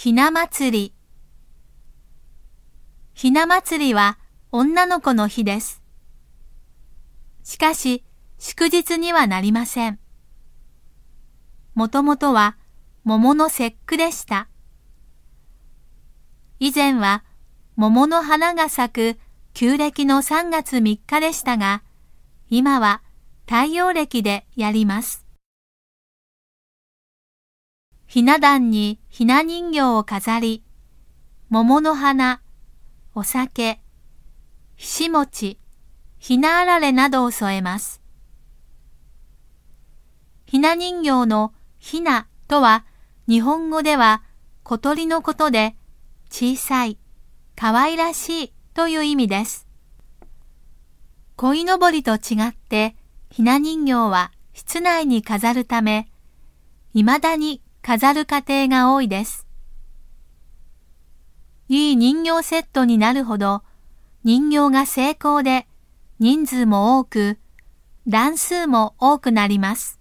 ひな祭り。ひな祭りは女の子の日です。しかし、祝日にはなりません。もともとは桃の節句でした。以前は桃の花が咲く旧暦の3月3日でしたが、今は太陽暦でやります。ひな壇にひな人形を飾り、桃の花、お酒、ひし餅、ひなあられなどを添えます。ひな人形のひなとは日本語では小鳥のことで小さい、可愛らしいという意味です。鯉のぼりと違ってひな人形は室内に飾るため、未だに飾る家庭が多いです。いい人形セットになるほど人形が成功で人数も多く、段数も多くなります。